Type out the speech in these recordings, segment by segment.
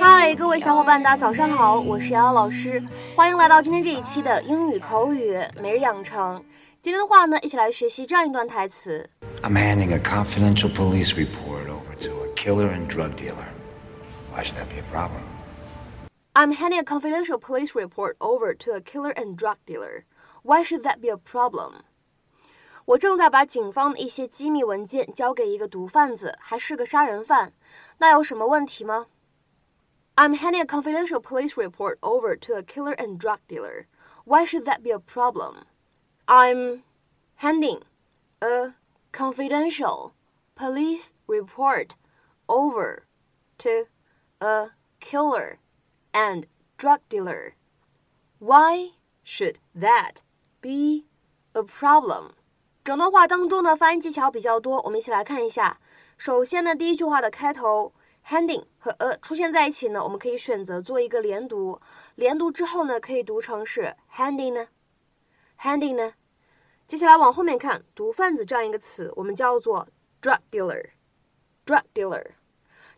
嗨，各位小伙伴，大家早上好，我是瑶瑶老师，欢迎来到今天这一期的英语口语每日养成。今天的话呢，一起来学习这样一段台词。I'm handing a confidential police report over to a killer and drug dealer. Why should that be a problem? I'm handing a confidential police report over to a killer and drug dealer. Why should that be a problem? 我正在把警方的一些机密文件交给一个毒贩子，还是个杀人犯，那有什么问题吗？I'm handing a confidential police report over to a killer and drug dealer. Why should that be a problem? I'm handing a confidential police report over to a killer and drug dealer. Why should that be a problem? 整段话当中呢，发音技巧比较多，我们一起来看一下。首先呢，第一句话的开头 handing 和 a 出现在一起呢，我们可以选择做一个连读。连读之后呢，可以读成是 handing 呢，handing 呢。接下来往后面看，毒贩子这样一个词，我们叫做 drug dealer，drug dealer。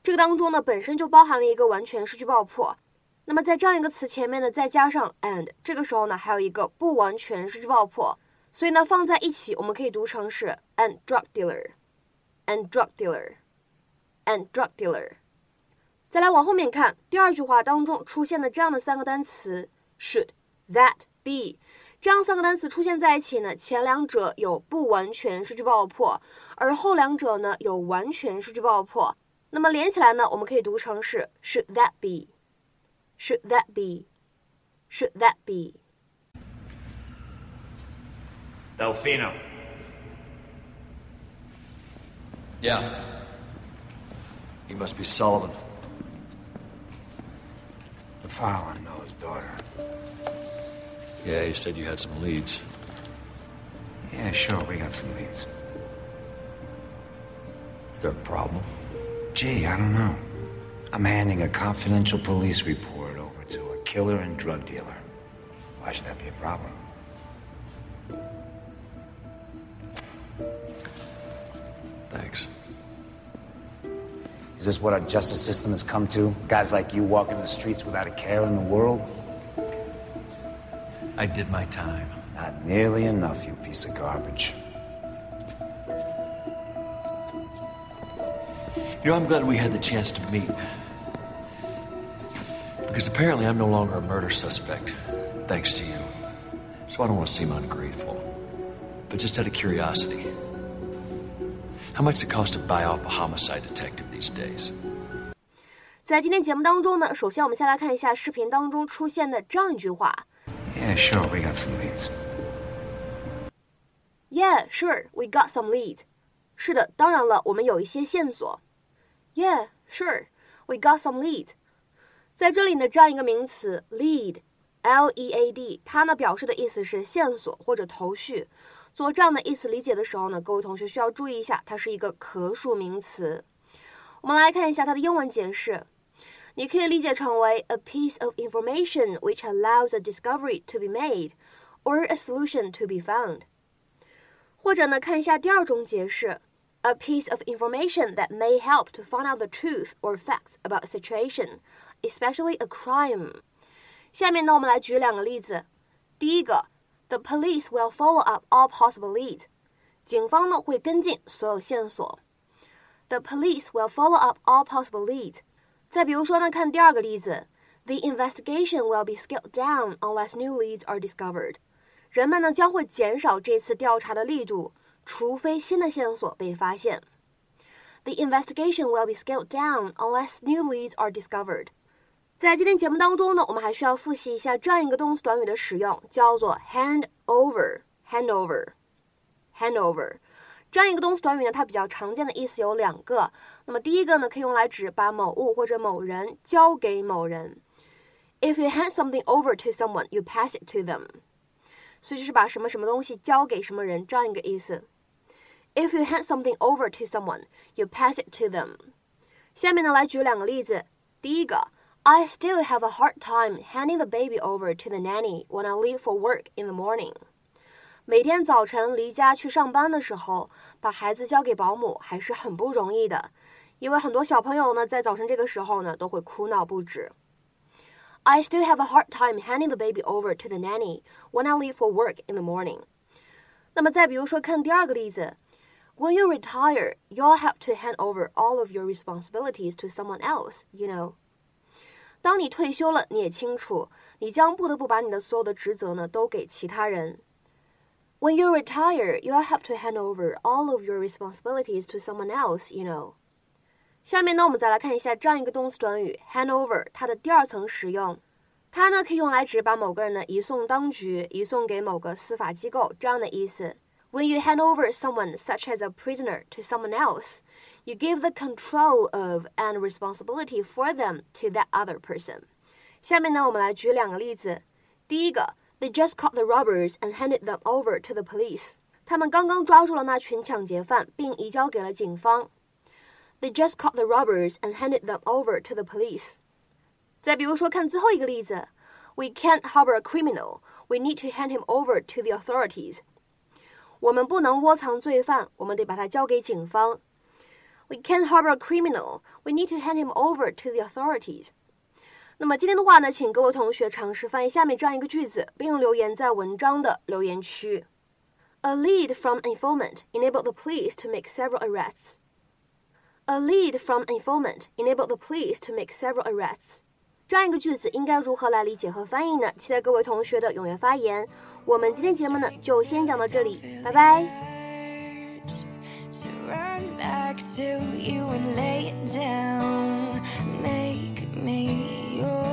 这个当中呢，本身就包含了一个完全失去爆破。那么在这样一个词前面呢，再加上 and，这个时候呢，还有一个不完全失去爆破。所以呢，放在一起，我们可以读成是 an drug dealer，an drug dealer，an drug dealer。再来往后面看，第二句话当中出现的这样的三个单词 should that be，这样三个单词出现在一起呢，前两者有不完全失去爆破，而后两者呢有完全失去爆破。那么连起来呢，我们可以读成是 should that be，should that be，should that be。Delfino. Yeah. He must be Sullivan. The file on Noah's daughter. Yeah, you said you had some leads. Yeah, sure, we got some leads. Is there a problem? Gee, I don't know. I'm handing a confidential police report over to a killer and drug dealer. Why should that be a problem? Thanks. Is this what our justice system has come to? Guys like you walking the streets without a care in the world? I did my time. Not nearly enough, you piece of garbage. You know, I'm glad we had the chance to meet. Because apparently I'm no longer a murder suspect, thanks to you. So I don't want to seem ungrateful. But just out of curiosity, how much does it cost to buy off a homicide detective these days? 在今天节目当中呢，首先我们先来看一下视频当中出现的这样一句话 Yeah, sure, we got some leads. Yeah, sure, we got some leads. 是的，当然了，我们有一些线索。Yeah, sure, we got some leads. 在这里呢，这样一个名词 lead，L-E-A-D，它呢表示的意思是线索或者头绪。 做这样的意思理解的时候呢，各位同学需要注意一下，它是一个可数名词。我们来看一下它的英文解释，你可以理解成为 a piece of information which allows a discovery to be made or a solution to be found。或者呢，看一下第二种解释，a piece of information that may help to find out the truth or facts about a situation, especially a crime。下面呢，我们来举两个例子，第一个。The police will follow up all possible leads. 警方呢会跟进所有线索。The police will follow up all possible leads. 再比如说呢，看第二个例子，The investigation will be scaled down unless new leads are discovered. 人们呢将会减少这次调查的力度，除非新的线索被发现。The investigation will be scaled down unless new leads are discovered. 在今天节目当中呢，我们还需要复习一下这样一个动词短语的使用，叫做 hand over。hand over。hand over。这样一个动词短语呢，它比较常见的意思有两个。那么第一个呢，可以用来指把某物或者某人交给某人。If you hand something over to someone, you pass it to them。所以就是把什么什么东西交给什么人这样一个意思。If you hand something over to someone, you pass it to them。下面呢，来举两个例子。第一个。I still have a hard time handing the baby over to the nanny when I leave for work in the morning. 每天早晨离家去上班的时候，把孩子交给保姆还是很不容易的， 因为很多小朋友呢，在早晨这个时候呢，都会哭闹不止。I still have a hard time handing the baby over to the nanny when I leave for work in the morning。那么再比如说，看第二个例子，When you retire, you'll have to hand over all of your responsibilities to someone else. You know。 当你退休了，你也清楚，你将不得不把你的所有的职责呢，都给其他人。When you retire, you'll have to hand over all of your responsibilities to someone else. You know。下面呢，我们再来看一下这样一个动词短语 hand over，它的第二层使用。它呢可以用来指把某个人呢移送当局，移送给某个司法机构这样的意思。When you hand over someone, such as a prisoner, to someone else, you give the control of and responsibility for them to that other person. 下面呢，我们来举两个例子。第一个，They just caught the robbers and handed them over to the police. 他们刚刚抓住了那群抢劫犯，并移交给了警方。They just caught the robbers and handed them over to the police. 再比如说，看最后一个例子，We can't harbor a criminal. We need to hand him over to the authorities. 我们不能窝藏罪犯，我们得把他交给警方。 We can't harbor a criminal. We need to hand him over to the authorities. 那么今天的话呢，请各位同学尝试翻译下面这样一个句子，并留言在文章的留言区。A lead from informant enabled the police to make several arrests. A lead from informant enabled the police to make several arrests. 这样一个句子应该如何来理解和翻译呢？期待各位同学的踊跃发言。我们今天节目呢就先讲到这里，拜拜。Still me your